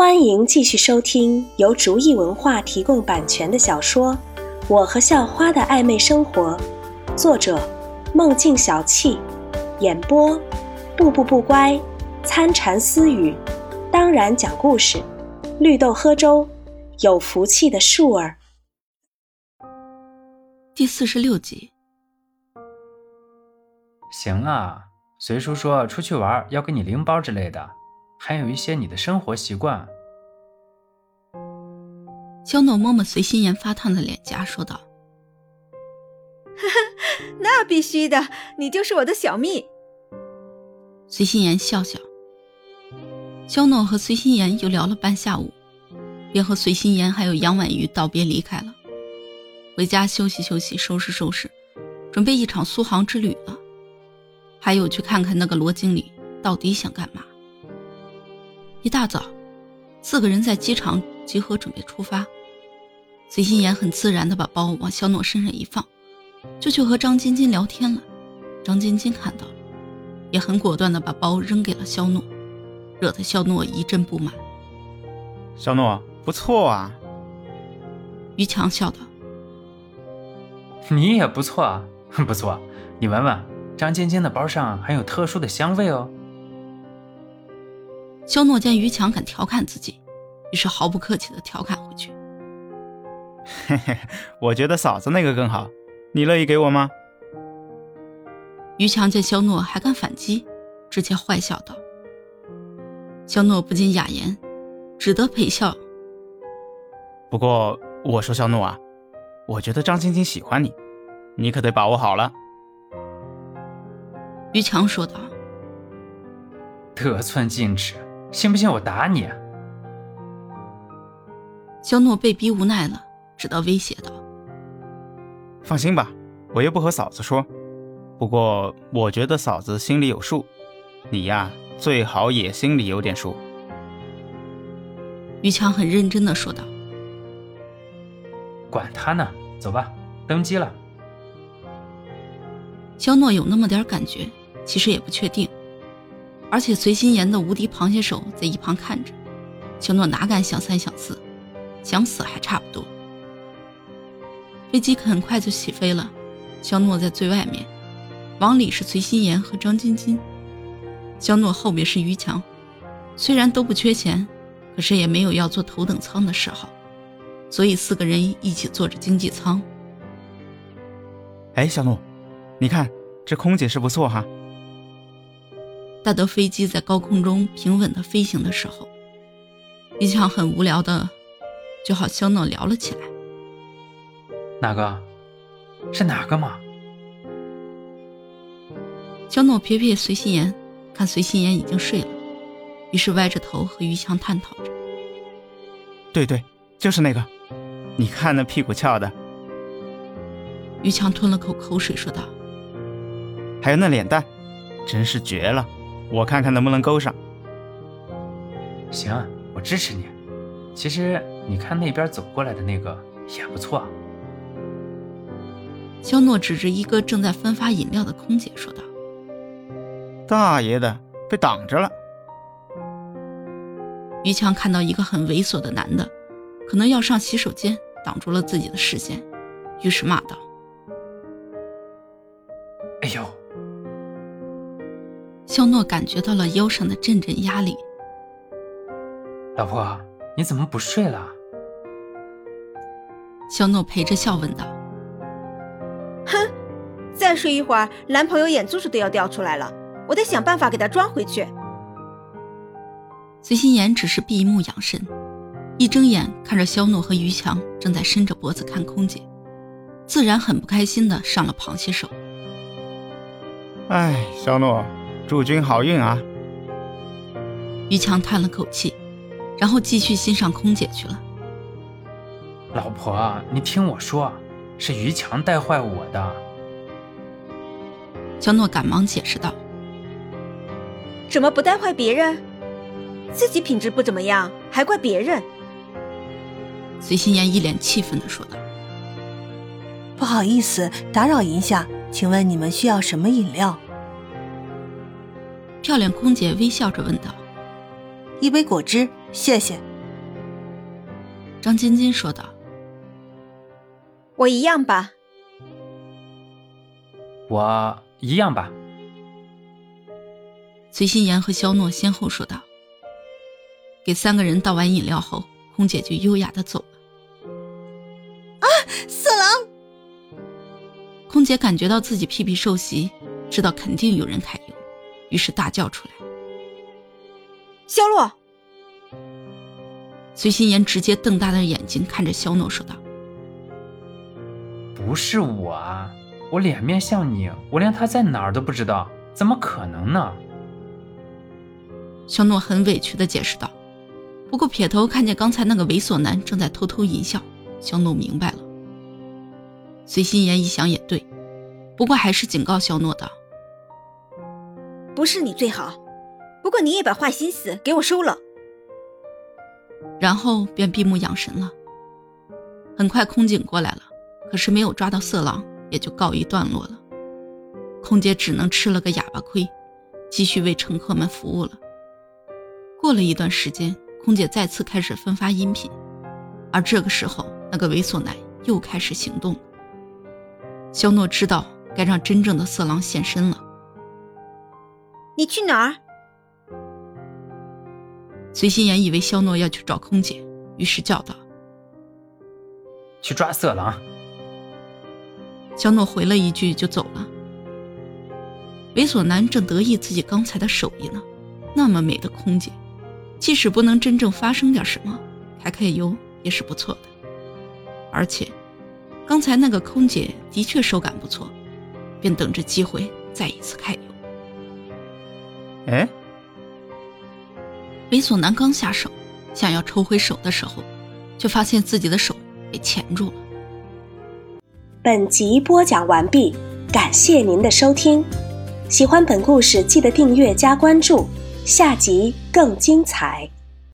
欢迎继续收听由竹意文化提供版权的小说《我和校花的暧昧生活》，作者：梦境小憩，演播：步步不乖、参禅私语，当然讲故事，绿豆喝粥，有福气的树儿。第四十六集。行啊，随叔说出去玩要给你拎包之类的。还有一些你的生活习惯。肖诺摸摸随心妍发烫的脸颊，说道：“那必须的，你就是我的小蜜。”随心妍笑笑。肖诺和随心妍又聊了半下午，便和随心妍还有杨婉瑜道别离开了，回家休息休息，收拾收拾，准备一场苏杭之旅了。还有去看看那个罗经理到底想干嘛。一大早，四个人在机场集合，准备出发。随心妍很自然地把包往肖诺身上一放，就去和张晶晶聊天了。张晶晶看到了，也很果断地把包扔给了肖诺，惹得肖诺一阵不满。肖诺，不错啊。于强笑道：“你也不错啊，不错。你闻闻，张晶晶的包上还有特殊的香味哦。”肖诺见于强敢调侃自己，于是毫不客气地调侃回去：“嘿嘿，我觉得嫂子那个更好，你乐意给我吗？”于强见肖诺还敢反击，直接坏笑道：“肖诺不禁哑言，只得陪笑。不过我说肖诺啊，我觉得张晶晶喜欢你，你可得把握好了。”于强说道：“得寸进尺。”信不信我打你？肖诺被逼无奈了，只得威胁道：“放心吧，我又不和嫂子说。不过我觉得嫂子心里有数，你呀最好也心里有点数。”于强很认真的说道：“管他呢，走吧，登机了。”肖诺有那么点感觉，其实也不确定。而且随心妍的无敌螃蟹手在一旁看着，肖诺哪敢想三想四，想死还差不多。飞机很快就起飞了，肖诺在最外面，往里是随心妍和张晶晶，肖诺后面是于强。虽然都不缺钱，可是也没有要坐头等舱的嗜好，所以四个人一起坐着经济舱。哎，小诺，你看这空姐是不错哈。待得飞机在高空中平稳的飞行的时候，于强很无聊的就和肖诺聊了起来。哪个？是哪个嘛？肖诺撇撇随心言，看随心言已经睡了，于是歪着头和于强探讨着。对对，就是那个。你看那屁股翘的。于强吞了口口水说道：“还有那脸蛋，真是绝了。”我看看能不能勾上。行，我支持你。其实你看那边走过来的那个也不错。肖诺指着一个正在分发饮料的空姐说道：“大爷的，被挡着了。”于强看到一个很猥琐的男的，可能要上洗手间，挡住了自己的视线，于是骂道：“肖诺感觉到了腰上的阵阵压力。老婆，你怎么不睡了？肖诺陪着笑问道。哼，再睡一会儿，男朋友眼珠子都要掉出来了，我得想办法给他装回去。随心言只是闭目养神，一睁眼看着肖诺和于强正在伸着脖子看空姐，自然很不开心的上了螃蟹手。哎，肖诺。祝君好运啊！于强叹了口气，然后继续欣赏空姐去了。老婆，你听我说，是于强带坏我的。肖诺赶忙解释道：“怎么不带坏别人？自己品质不怎么样，还怪别人？”随心言一脸气愤的说道：“不好意思，打扰一下，请问你们需要什么饮料？”漂亮空姐微笑着问道：“一杯果汁，谢谢。”张晶晶说道。我一样吧。我一样吧。崔心妍和肖诺先后说道。给三个人倒完饮料后，空姐就优雅的走了。啊，色狼！空姐感觉到自己屁屁受袭，知道肯定有人揩油，于是大叫出来：“肖洛！”随心妍直接瞪大的眼睛看着肖诺说道：“不是我啊，我脸面像你，我连他在哪儿都不知道，怎么可能呢？”肖诺很委屈的解释道。不过撇头看见刚才那个猥琐男正在偷偷淫笑，肖诺明白了。随心言一想也对，不过还是警告肖诺道：“不是你最好，不过你也把坏心思给我收了。”然后便闭目养神了。很快空警过来了，可是没有抓到色狼，也就告一段落了。空姐只能吃了个哑巴亏，继续为乘客们服务了。过了一段时间。空姐再次开始分发音频，而这个时候，那个猥琐男又开始行动了。肖诺知道该让真正的色狼现身了。你去哪儿？随心妍以为肖诺要去找空姐，于是叫道：“去抓色狼。”肖诺回了一句就走了。猥琐男正得意自己刚才的手艺呢，那么美的空姐。即使不能真正发生点什么，揩揩油也是不错的。而且，刚才那个空姐的确手感不错，便等着机会再一次揩油。哎，猥琐男刚下手，想要抽回手的时候，却发现自己的手被钳住了。本集播讲完毕，感谢您的收听。喜欢本故事，记得订阅加关注。下集更精彩。